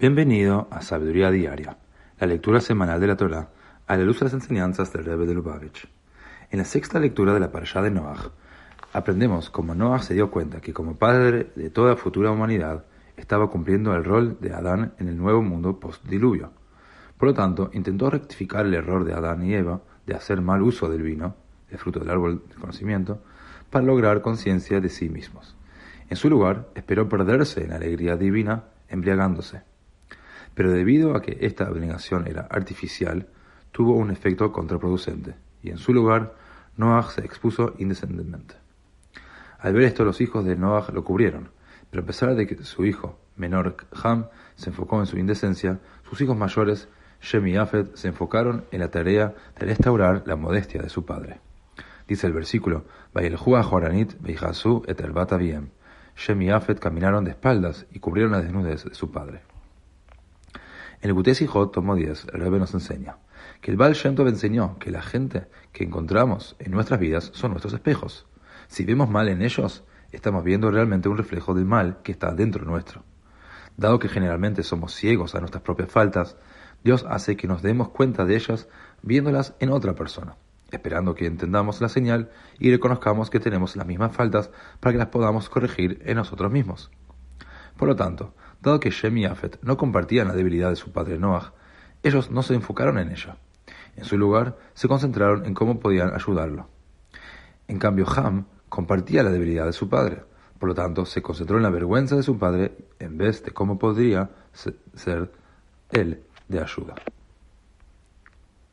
Bienvenido a Sabiduría Diaria, la lectura semanal de la Torah a la luz de las enseñanzas del Rebbe de Lubavitch. En la sexta lectura de la parashá de Noach, aprendemos cómo Noach se dio cuenta que como padre de toda futura humanidad estaba cumpliendo el rol de Adán en el nuevo mundo post-diluvio. Por lo tanto, intentó rectificar el error de Adán y Eva de hacer mal uso del vino, el fruto del árbol del conocimiento, para lograr conciencia de sí mismos. En su lugar, esperó perderse en la alegría divina embriagándose pero debido a que esta abnegación era artificial, tuvo un efecto contraproducente, y en su lugar, Noach se expuso indecentemente. Al ver esto, los hijos de Noach lo cubrieron, pero a pesar de que su hijo menor Ham se enfocó en su indecencia, sus hijos mayores, Shem y Afet, se enfocaron en la tarea de restaurar la modestia de su padre. Dice el versículo, Joranit et Shem y Afet caminaron de espaldas y cubrieron la desnudez de su padre. El Gutes tomo 10, el Rebbe nos enseña que el Baal Shem Tov enseñó que la gente que encontramos en nuestras vidas son nuestros espejos. Si vemos mal en ellos, estamos viendo realmente un reflejo del mal que está dentro nuestro. Dado que generalmente somos ciegos a nuestras propias faltas, Dios hace que nos demos cuenta de ellas viéndolas en otra persona, esperando que entendamos la señal y reconozcamos que tenemos las mismas faltas para que las podamos corregir en nosotros mismos. Por lo tanto, dado que Shem y Afet no compartían la debilidad de su padre Noah, ellos no se enfocaron en ella. En su lugar, se concentraron en cómo podían ayudarlo. En cambio, Ham compartía la debilidad de su padre, por lo tanto, se concentró en la vergüenza de su padre en vez de cómo podría ser él de ayuda.